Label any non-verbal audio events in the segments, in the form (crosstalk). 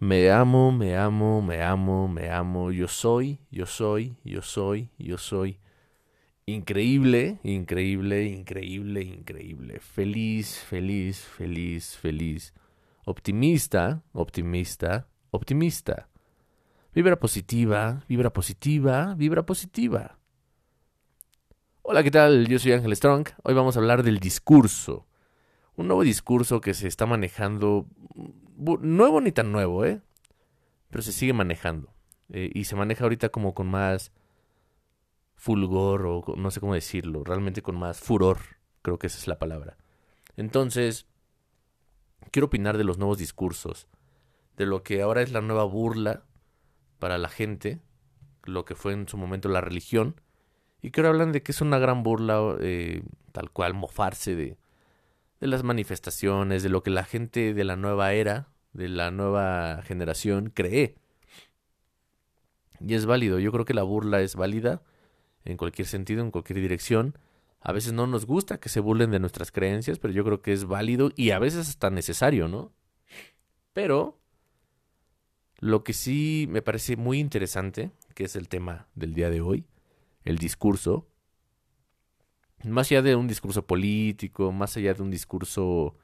Me amo, me amo, me amo, me amo. Yo soy, yo soy, yo soy, yo soy. Increíble, increíble, increíble, increíble. Feliz, feliz, feliz, feliz. Optimista, optimista, optimista. Vibra positiva, vibra positiva, vibra positiva. Hola, ¿qué tal? Yo soy Ángel Strong. Hoy vamos a hablar del discurso. Un nuevo discurso que se está manejando nuevo ni tan nuevo, ¿eh? Pero se sigue manejando. Eh, y se maneja ahorita como con más fulgor o no sé cómo decirlo, realmente con más furor, creo que esa es la palabra. Entonces, quiero opinar de los nuevos discursos, de lo que ahora es la nueva burla para la gente, lo que fue en su momento la religión, y que ahora hablan de que es una gran burla, eh, tal cual, mofarse de, de las manifestaciones, de lo que la gente de la nueva era, de la nueva generación cree. Y es válido, yo creo que la burla es válida en cualquier sentido, en cualquier dirección. A veces no nos gusta que se burlen de nuestras creencias, pero yo creo que es válido y a veces hasta necesario, ¿no? Pero lo que sí me parece muy interesante, que es el tema del día de hoy, el discurso, más allá de un discurso político, más allá de un discurso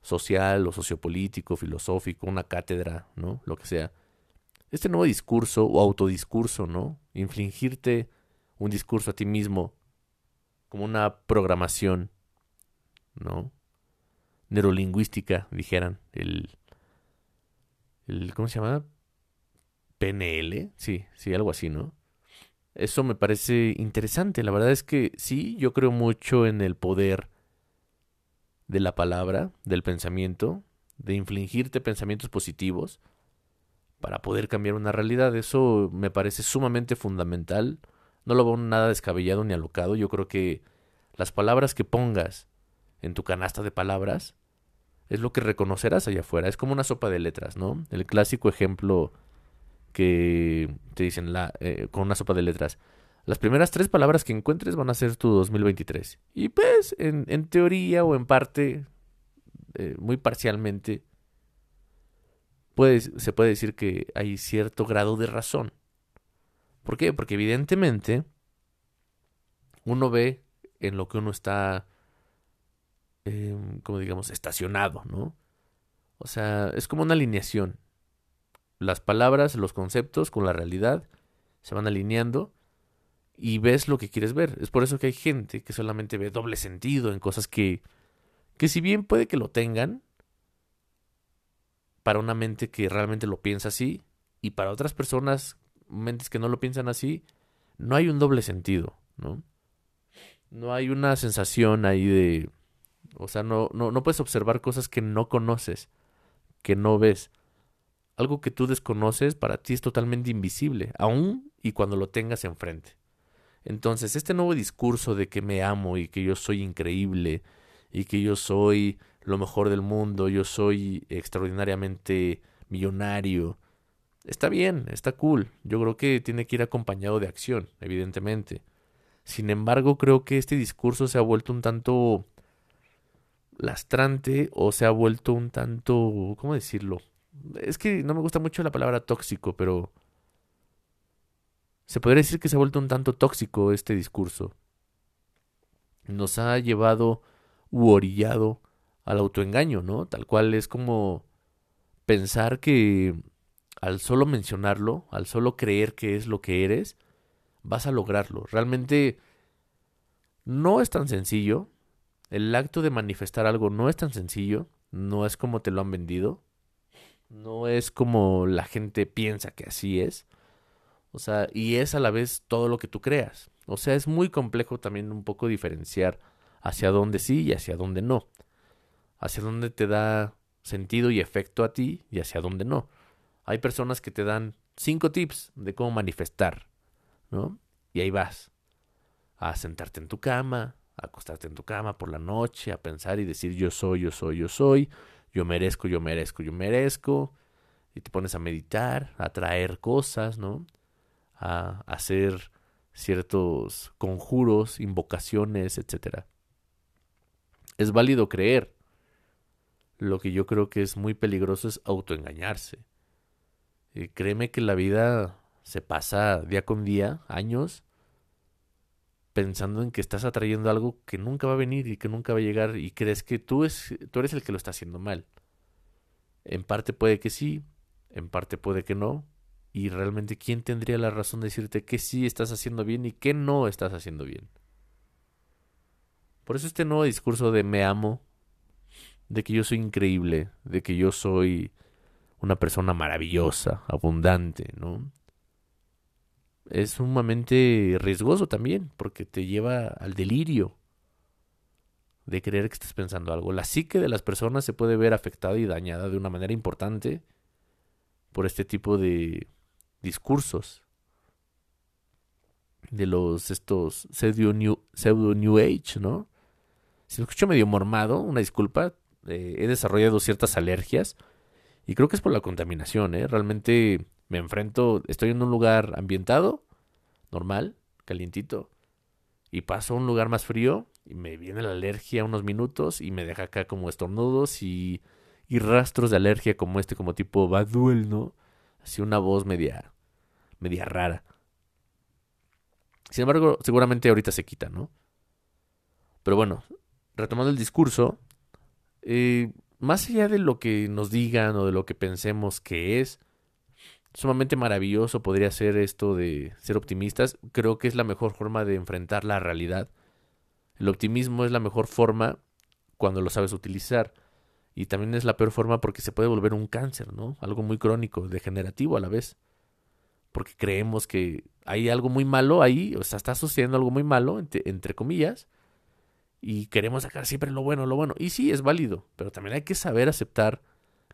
social o sociopolítico, filosófico, una cátedra, ¿no? Lo que sea. Este nuevo discurso o autodiscurso, ¿no? Infligirte un discurso a ti mismo como una programación, ¿no? Neurolingüística, dijeran, el, el ¿cómo se llama? PNL, sí, sí, algo así, ¿no? Eso me parece interesante. La verdad es que sí, yo creo mucho en el poder de la palabra, del pensamiento, de infligirte pensamientos positivos para poder cambiar una realidad. Eso me parece sumamente fundamental. No lo veo nada descabellado ni alocado. Yo creo que las palabras que pongas en tu canasta de palabras es lo que reconocerás allá afuera. Es como una sopa de letras, ¿no? El clásico ejemplo que te dicen la, eh, con una sopa de letras. Las primeras tres palabras que encuentres van a ser tu 2023. Y pues, en, en teoría o en parte, eh, muy parcialmente, se puede decir que hay cierto grado de razón. ¿Por qué? Porque evidentemente uno ve en lo que uno está, em, como digamos, estacionado, ¿no? O sea, es como una alineación las palabras, los conceptos con la realidad se van alineando y ves lo que quieres ver. Es por eso que hay gente que solamente ve doble sentido en cosas que, que si bien puede que lo tengan, para una mente que realmente lo piensa así, y para otras personas, mentes que no lo piensan así, no hay un doble sentido, ¿no? No hay una sensación ahí de... O sea, no, no, no puedes observar cosas que no conoces, que no ves algo que tú desconoces para ti es totalmente invisible, aún y cuando lo tengas enfrente. Entonces, este nuevo discurso de que me amo y que yo soy increíble y que yo soy lo mejor del mundo, yo soy extraordinariamente millonario, está bien, está cool. Yo creo que tiene que ir acompañado de acción, evidentemente. Sin embargo, creo que este discurso se ha vuelto un tanto lastrante o se ha vuelto un tanto, ¿cómo decirlo? Es que no me gusta mucho la palabra tóxico, pero se podría decir que se ha vuelto un tanto tóxico este discurso. Nos ha llevado u orillado al autoengaño, ¿no? Tal cual es como pensar que al solo mencionarlo, al solo creer que es lo que eres, vas a lograrlo. Realmente no es tan sencillo. El acto de manifestar algo no es tan sencillo. No es como te lo han vendido. No es como la gente piensa que así es. O sea, y es a la vez todo lo que tú creas. O sea, es muy complejo también un poco diferenciar hacia dónde sí y hacia dónde no. Hacia dónde te da sentido y efecto a ti y hacia dónde no. Hay personas que te dan cinco tips de cómo manifestar, ¿no? Y ahí vas. A sentarte en tu cama, a acostarte en tu cama por la noche, a pensar y decir yo soy, yo soy, yo soy yo merezco, yo merezco, yo merezco, y te pones a meditar, a traer cosas, ¿no? A hacer ciertos conjuros, invocaciones, etc. Es válido creer. lo que yo creo que es muy peligroso es autoengañarse. Y créeme que la vida se pasa día con día, años, pensando en que estás atrayendo algo que nunca va a venir y que nunca va a llegar y crees que tú, es, tú eres el que lo está haciendo mal. En parte puede que sí, en parte puede que no. Y realmente, ¿quién tendría la razón de decirte que sí estás haciendo bien y que no estás haciendo bien? Por eso este nuevo discurso de me amo, de que yo soy increíble, de que yo soy una persona maravillosa, abundante, ¿no? Es sumamente riesgoso también, porque te lleva al delirio de creer que estás pensando algo. La psique de las personas se puede ver afectada y dañada de una manera importante por este tipo de discursos de los estos pseudo new, pseudo new age, ¿no? Si me escucho medio mormado, una disculpa, eh, he desarrollado ciertas alergias y creo que es por la contaminación, ¿eh? Realmente me enfrento, estoy en un lugar ambientado, normal, calientito, y paso a un lugar más frío y me viene la alergia unos minutos y me deja acá como estornudos y, y rastros de alergia como este, como tipo Baduel, ¿no? Así una voz media, media rara. Sin embargo, seguramente ahorita se quita, ¿no? Pero bueno, retomando el discurso, eh, más allá de lo que nos digan o de lo que pensemos que es, sumamente maravilloso podría ser esto de ser optimistas. Creo que es la mejor forma de enfrentar la realidad. El optimismo es la mejor forma cuando lo sabes utilizar. Y también es la peor forma porque se puede volver un cáncer, ¿no? Algo muy crónico, degenerativo a la vez. Porque creemos que hay algo muy malo ahí, o sea, está sucediendo algo muy malo, entre comillas, y queremos sacar siempre lo bueno, lo bueno. Y sí, es válido, pero también hay que saber aceptar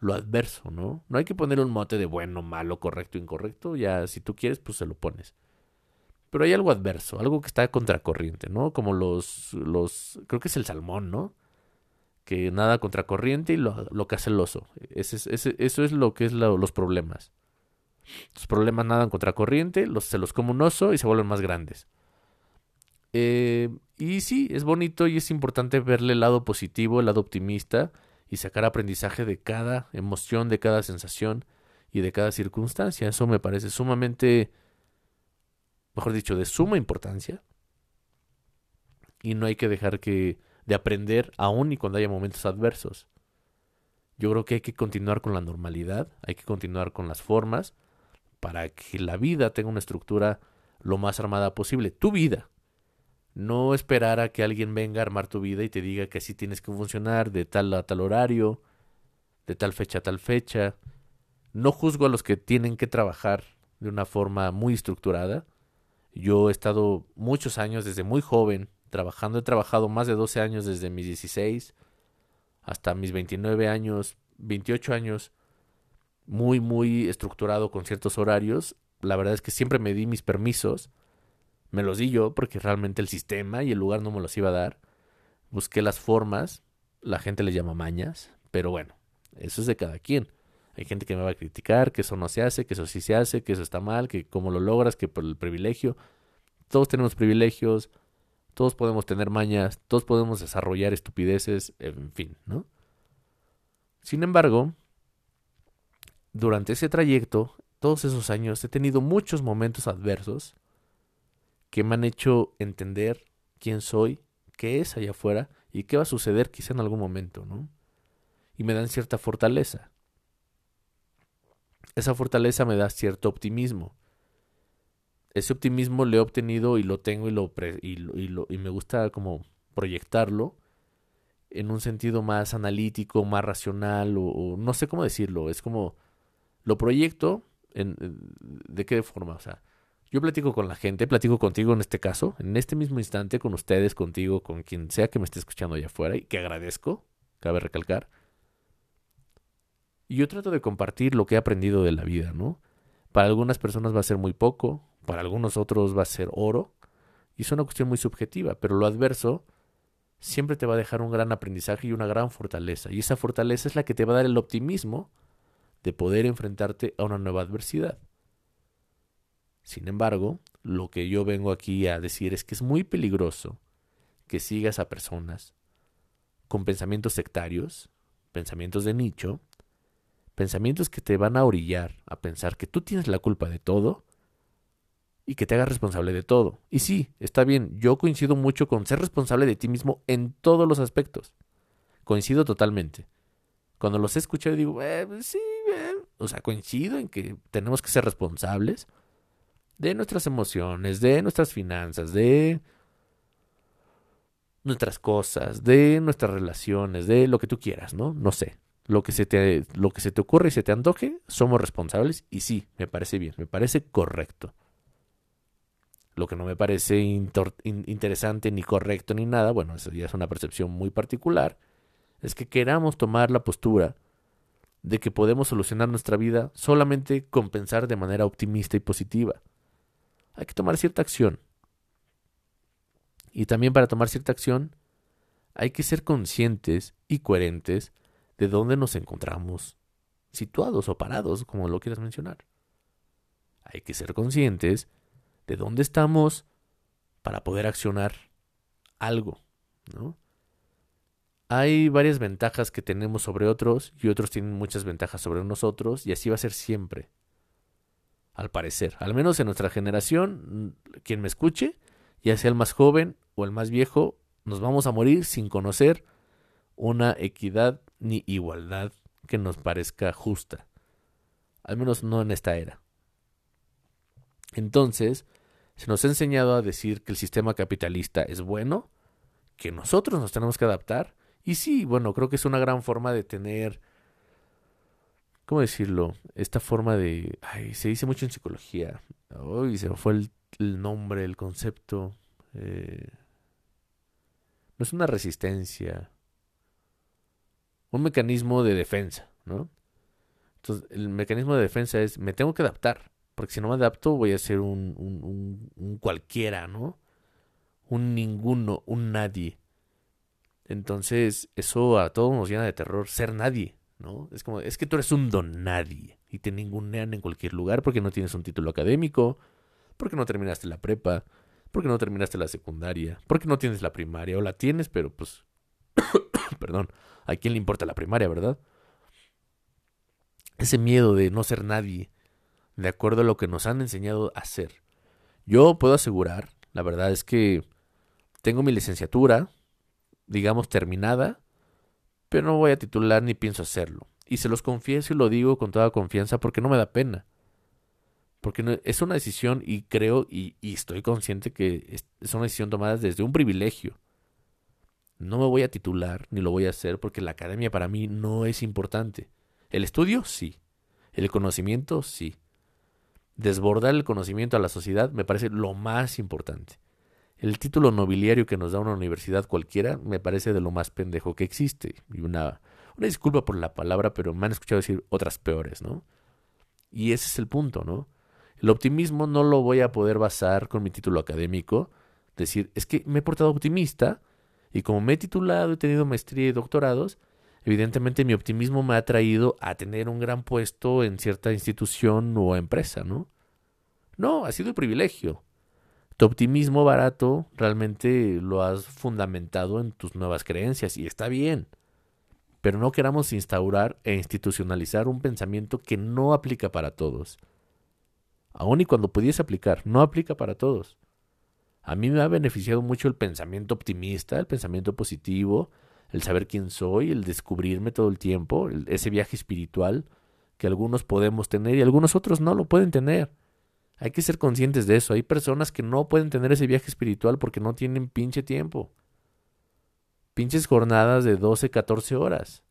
lo adverso, ¿no? No hay que poner un mote de bueno, malo, correcto, incorrecto, ya si tú quieres, pues se lo pones. Pero hay algo adverso, algo que está contracorriente, ¿no? Como los, los, creo que es el salmón, ¿no? Que nada contracorriente y lo, lo que hace el oso. Ese, ese, eso es lo que es los problemas. Los problemas nadan contracorriente, los, se los come un oso y se vuelven más grandes. Eh, y sí, es bonito y es importante verle el lado positivo, el lado optimista y sacar aprendizaje de cada emoción, de cada sensación y de cada circunstancia. Eso me parece sumamente, mejor dicho, de suma importancia. Y no hay que dejar que de aprender aún y cuando haya momentos adversos. Yo creo que hay que continuar con la normalidad, hay que continuar con las formas para que la vida tenga una estructura lo más armada posible. Tu vida, no esperar a que alguien venga a armar tu vida y te diga que así tienes que funcionar de tal a tal horario, de tal fecha a tal fecha. No juzgo a los que tienen que trabajar de una forma muy estructurada. Yo he estado muchos años desde muy joven trabajando, he trabajado más de 12 años desde mis 16 hasta mis 29 años, 28 años, muy, muy estructurado con ciertos horarios. La verdad es que siempre me di mis permisos me los di yo porque realmente el sistema y el lugar no me los iba a dar. Busqué las formas, la gente le llama mañas, pero bueno, eso es de cada quien. Hay gente que me va a criticar que eso no se hace, que eso sí se hace, que eso está mal, que cómo lo logras, que por el privilegio. Todos tenemos privilegios, todos podemos tener mañas, todos podemos desarrollar estupideces, en fin, ¿no? Sin embargo, durante ese trayecto, todos esos años, he tenido muchos momentos adversos que me han hecho entender quién soy, qué es allá afuera y qué va a suceder quizá en algún momento, ¿no? Y me dan cierta fortaleza. Esa fortaleza me da cierto optimismo. Ese optimismo lo he obtenido y lo tengo y, lo, y, me gusta como proyectarlo en un sentido más analítico, más racional o, no sé cómo decirlo. Es como lo proyecto en, de qué forma, o sea, yo platico con la gente, platico contigo en este caso, en este mismo instante, con ustedes, contigo, con quien sea que me esté escuchando allá afuera y que agradezco, cabe recalcar. Y yo trato de compartir lo que he aprendido de la vida, ¿no? Para algunas personas va a ser muy poco, para algunos otros va a ser oro, y es una cuestión muy subjetiva, pero lo adverso siempre te va a dejar un gran aprendizaje y una gran fortaleza, y esa fortaleza es la que te va a dar el optimismo de poder enfrentarte a una nueva adversidad. Sin embargo, lo que yo vengo aquí a decir es que es muy peligroso que sigas a personas con pensamientos sectarios, pensamientos de nicho, pensamientos que te van a orillar a pensar que tú tienes la culpa de todo y que te hagas responsable de todo. Y sí, está bien, yo coincido mucho con ser responsable de ti mismo en todos los aspectos. Coincido totalmente. Cuando los he escuchado digo, eh, pues sí, eh". o sea, coincido en que tenemos que ser responsables de nuestras emociones, de nuestras finanzas, de nuestras cosas, de nuestras relaciones, de lo que tú quieras, ¿no? No sé. Lo que se te, lo que se te ocurre y se te antoje, somos responsables y sí, me parece bien, me parece correcto. Lo que no me parece interesante ni correcto ni nada, bueno, eso ya es una percepción muy particular, es que queramos tomar la postura de que podemos solucionar nuestra vida solamente con pensar de manera optimista y positiva. Hay que tomar cierta acción, y también para tomar cierta acción hay que ser conscientes y coherentes de dónde nos encontramos situados o parados, como lo quieras mencionar. Hay que ser conscientes de dónde estamos para poder accionar algo. Hay varias ventajas que tenemos sobre otros y otros tienen muchas ventajas sobre nosotros y así va a ser siempre. Al parecer, al menos en nuestra generación, quien me escuche ya sea el más joven o el más viejo, nos vamos a morir sin conocer una equidad ni igualdad que nos parezca justa. Al menos no en esta era. Entonces, se nos ha enseñado a decir que el sistema capitalista es bueno, que nosotros nos tenemos que adaptar. Y sí, bueno, creo que es una gran forma de tener, ¿cómo decirlo? Esta forma de... Ay, se dice mucho en psicología. Uy, se fue el nombre, el concepto. Eh, no es una resistencia. Un mecanismo de defensa, ¿no? Entonces, el mecanismo de defensa es, me tengo que adaptar, porque si no me adapto voy a ser un, un, cualquiera, ¿no? Un ninguno, un nadie. Entonces, eso a todos nos llena de terror, ser nadie, ¿no? Es como, es que tú eres un don nadie y te ningunean en cualquier lugar porque no tienes un título académico, porque no terminaste la prepa, porque no terminaste la secundaria, porque no tienes la primaria, o la tienes, pero pues, (coughs) perdón, ¿a quién le importa la primaria, verdad? Ese miedo de no ser nadie, de acuerdo a lo que nos han enseñado a ser. Yo puedo asegurar, la verdad es que tengo mi licenciatura, digamos, terminada, pero no voy a titular ni pienso hacerlo. Y se los confieso y lo digo con toda confianza porque no me da pena. Porque es una decisión y creo y, estoy consciente que es, una decisión tomada desde un privilegio. No me voy a titular ni lo voy a hacer porque la academia para mí no es importante. El estudio sí. El conocimiento sí. Desbordar el conocimiento a la sociedad me parece lo más importante. El título nobiliario que nos da una universidad cualquiera me parece de lo más pendejo que existe. Y una, una disculpa por la palabra, pero me han escuchado decir otras peores, ¿no? Y ese es el punto, ¿no? El optimismo no lo voy a poder basar con mi título académico. Decir, es que me he portado optimista y como me he titulado, he tenido maestría y doctorados, evidentemente mi optimismo me ha traído a tener un gran puesto en cierta institución o empresa, ¿no? No, ha sido el privilegio. Tu optimismo barato realmente lo has fundamentado en tus nuevas creencias y está bien. Pero no queramos instaurar e institucionalizar un pensamiento que no aplica para todos aun y cuando pudiese aplicar, no aplica para todos. A mí me ha beneficiado mucho el pensamiento optimista, el pensamiento positivo, el saber quién soy, el descubrirme todo el tiempo, ese viaje espiritual que algunos podemos tener y algunos otros no lo pueden tener. Hay que ser conscientes de eso. Hay personas que no pueden tener ese viaje espiritual porque no tienen pinche tiempo. Pinches jornadas de 12, 14 horas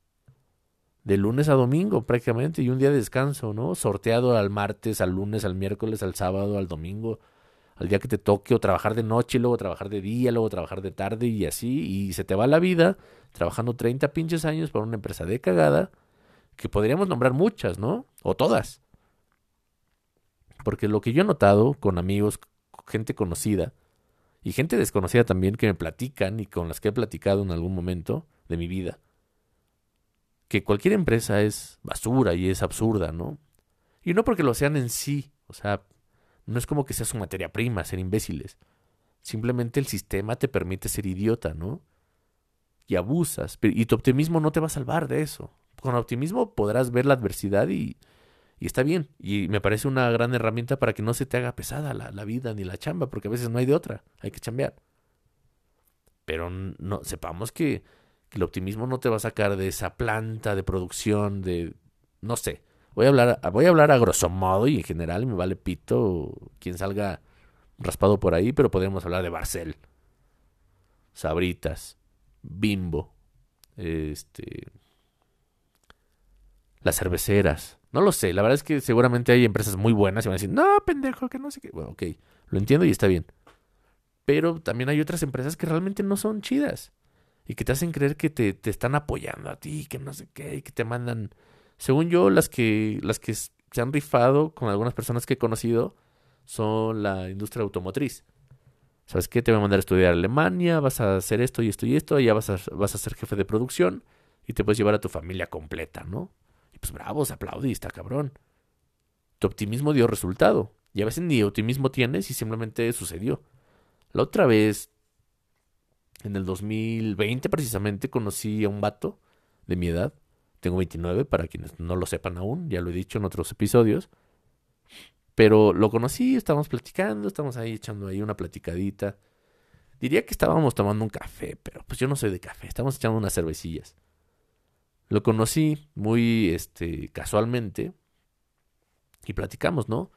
de lunes a domingo prácticamente y un día de descanso, ¿no? Sorteado al martes, al lunes, al miércoles, al sábado, al domingo, al día que te toque o trabajar de noche, luego trabajar de día, luego trabajar de tarde y así y se te va la vida trabajando 30 pinches años para una empresa de cagada que podríamos nombrar muchas, ¿no? O todas. Porque lo que yo he notado con amigos, gente conocida y gente desconocida también que me platican y con las que he platicado en algún momento de mi vida, que cualquier empresa es basura y es absurda, ¿no? Y no porque lo sean en sí, o sea, no es como que sea su materia prima, ser imbéciles. Simplemente el sistema te permite ser idiota, ¿no? y abusas. Y tu optimismo no te va a salvar de eso. Con optimismo podrás ver la adversidad y, y está bien. Y me parece una gran herramienta para que no se te haga pesada la, la, vida ni la chamba, porque a veces no hay de otra, hay que chambear. Pero no, sepamos que, que el optimismo no te va a sacar de esa planta de producción, de, no sé, voy a hablar, voy a hablar a grosso modo y en general me vale pito quien salga raspado por ahí, pero podemos hablar de Barcel, Sabritas, Bimbo, este, las cerveceras. No lo sé, la verdad es que seguramente hay empresas muy buenas y van a decir, no, pendejo, que no sé qué. Bueno, ok, lo entiendo y está bien. Pero también hay otras empresas que realmente no son chidas y que te hacen creer que te, te están apoyando a ti, que no sé qué, y que te mandan. Según yo, las que, las que se han rifado con algunas personas que he conocido son la industria automotriz. ¿Sabes qué? Te voy a mandar a estudiar a Alemania, vas a hacer esto y esto y esto, allá vas a, vas a ser jefe de producción y te puedes llevar a tu familia completa, ¿no? Pues bravo, se aplaudí, está cabrón. Tu optimismo dio resultado. Y a veces ni optimismo tienes y simplemente sucedió. La otra vez, en el 2020 precisamente, conocí a un vato de mi edad. Tengo 29, para quienes no lo sepan aún, ya lo he dicho en otros episodios. Pero lo conocí, estábamos platicando, estábamos ahí echando ahí una platicadita. Diría que estábamos tomando un café, pero pues yo no soy de café, estábamos echando unas cervecillas. Lo conocí muy este casualmente y platicamos, ¿no?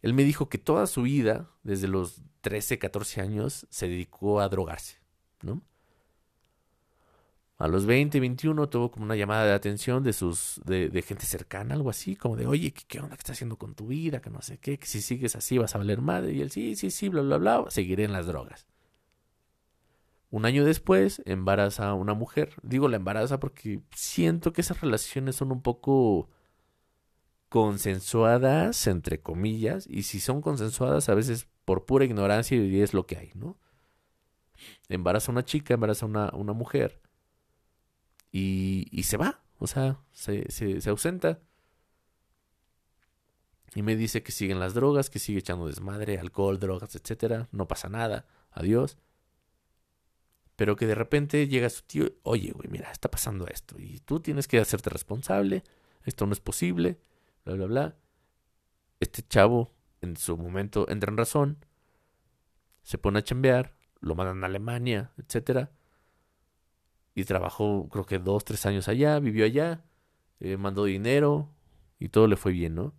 Él me dijo que toda su vida, desde los 13, 14 años, se dedicó a drogarse, ¿no? A los 20, 21 tuvo como una llamada de atención de sus de, de gente cercana, algo así, como de, oye, ¿qué, ¿qué, onda que estás haciendo con tu vida? Que no sé qué, que si sigues así vas a valer madre. Y él, sí, sí, sí, bla, bla, bla, seguiré en las drogas. Un año después, embaraza a una mujer. Digo la embaraza porque siento que esas relaciones son un poco consensuadas, entre comillas, y si son consensuadas a veces por pura ignorancia y es lo que hay, ¿no? Embaraza a una chica, embaraza a una, una mujer y, y, se va, o sea, se, se, se ausenta. Y me dice que siguen las drogas, que sigue echando desmadre, alcohol, drogas, etcétera, no pasa nada, adiós. Pero que de repente llega su tío, oye, güey, mira, está pasando esto y tú tienes que hacerte responsable, esto no es posible, bla, bla, bla. Este chavo, en su momento, entra en razón, se pone a chambear, lo mandan a Alemania, etcétera. Y trabajó, creo que dos, tres años allá, vivió allá, eh, mandó dinero y todo le fue bien, ¿no?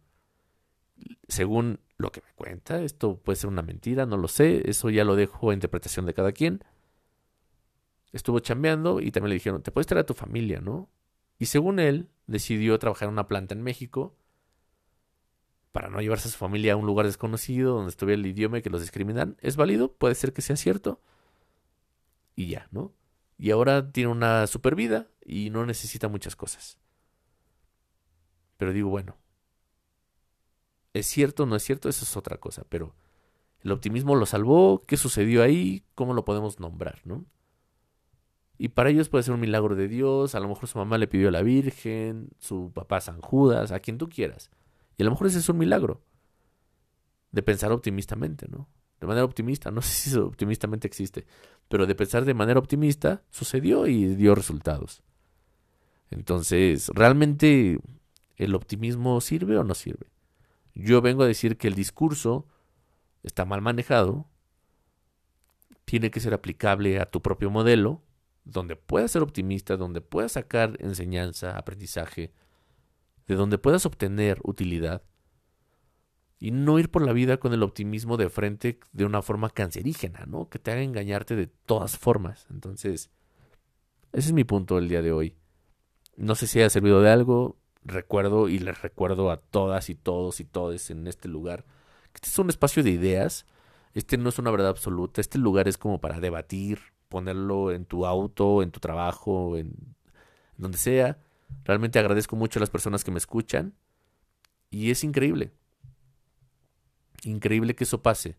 Según lo que me cuenta, esto puede ser una mentira, no lo sé, eso ya lo dejo a interpretación de cada quien. Estuvo chambeando y también le dijeron, te puedes traer a tu familia, ¿no? Y según él, decidió trabajar en una planta en México para no llevarse a su familia a un lugar desconocido donde estuviera el idioma y que los discriminan. ¿Es válido? Puede ser que sea cierto. Y ya, ¿no? Y ahora tiene una super vida y no necesita muchas cosas. Pero digo, bueno, ¿es cierto o no es cierto? Eso es otra cosa, pero el optimismo lo salvó, ¿qué sucedió ahí? ¿Cómo lo podemos nombrar, no? Y para ellos puede ser un milagro de Dios, a lo mejor su mamá le pidió a la Virgen, su papá San Judas, a quien tú quieras. Y a lo mejor ese es un milagro. De pensar optimistamente, ¿no? De manera optimista, (laughs) no sé si eso optimistamente existe, pero de pensar de manera optimista sucedió y dio resultados. Entonces, ¿realmente el optimismo sirve o no sirve? Yo vengo a decir que el discurso está mal manejado, tiene que ser aplicable a tu propio modelo, donde puedas ser optimista, donde puedas sacar enseñanza, aprendizaje, de donde puedas obtener utilidad y no ir por la vida con el optimismo de frente de una forma cancerígena, ¿no? Que te haga engañarte de todas formas. Entonces, ese es mi punto del día de hoy. No sé si haya servido de algo. Recuerdo y les recuerdo a todas y todos y todes en este lugar que este es un espacio de ideas. Este no es una verdad absoluta. Este lugar es como para debatir, ponerlo en tu auto, en tu trabajo, en donde sea Realmente agradezco mucho a las personas que me escuchan. Y es increíble. Increíble que eso pase.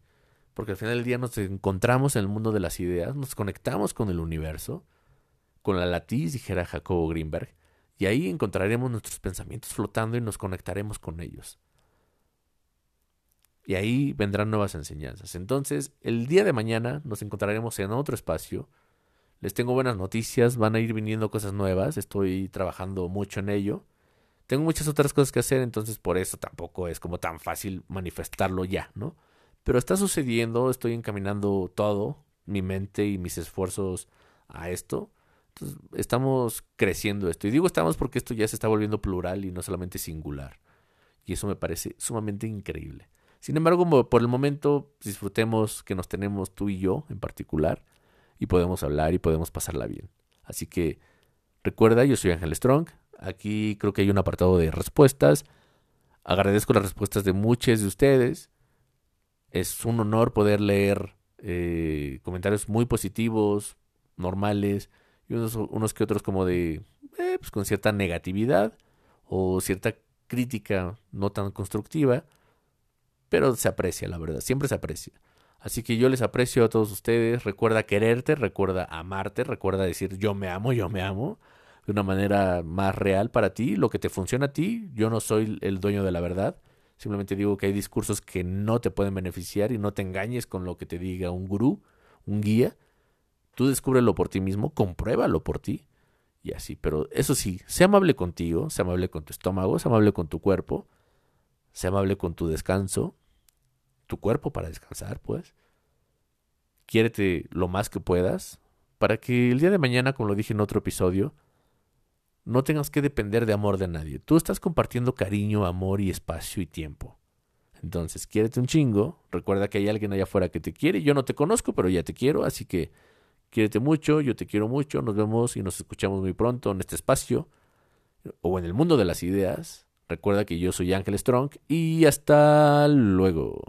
Porque al final del día nos encontramos en el mundo de las ideas, nos conectamos con el universo, con la latiz, dijera Jacobo Greenberg, y ahí encontraremos nuestros pensamientos flotando y nos conectaremos con ellos. Y ahí vendrán nuevas enseñanzas. Entonces, el día de mañana nos encontraremos en otro espacio Les tengo buenas noticias, van a ir viniendo cosas nuevas, estoy trabajando mucho en ello. Tengo muchas otras cosas que hacer, entonces por eso tampoco es como tan fácil manifestarlo ya, ¿no? Pero está sucediendo, estoy encaminando todo, mi mente y mis esfuerzos a esto. Entonces, estamos creciendo esto. Y digo estamos porque esto ya se está volviendo plural y no solamente singular. Y eso me parece sumamente increíble. Sin embargo, por el momento disfrutemos que nos tenemos tú y yo en particular y podemos hablar y podemos pasarla bien. Así que recuerda, yo soy Ángel Strong. Aquí creo que hay un apartado de respuestas. Agradezco las respuestas de muchos de ustedes. Es un honor poder leer eh, comentarios muy positivos, normales, y unos, que otros como de, eh, pues con cierta negatividad o cierta crítica no tan constructiva, pero se aprecia, la verdad, siempre se aprecia. Así que yo les aprecio a todos ustedes, recuerda quererte, recuerda amarte, recuerda decir yo me amo, yo me amo, de una manera más real para ti, lo que te funciona a ti, yo no soy el dueño de la verdad, simplemente digo que hay discursos que no te pueden beneficiar y no te engañes con lo que te diga un gurú, un guía, tú descúbrelo por ti mismo, compruébalo por ti y así. Pero eso sí, sea amable contigo, sea amable con tu estómago, sea amable con tu cuerpo, sea amable con tu descanso, tu cuerpo para descansar, pues. Quiérete lo más que puedas para que el día de mañana, como lo dije en otro episodio, no tengas que depender de amor de nadie. Tú estás compartiendo cariño, amor y espacio y tiempo. Entonces, quiérete un chingo. Recuerda que hay alguien allá afuera que te quiere. Yo no te conozco, pero ya te quiero. Así que quiérete mucho, yo te quiero mucho. Nos vemos y nos escuchamos muy pronto en este espacio o en el mundo de las ideas. Recuerda que yo soy Ángel Strong y hasta luego.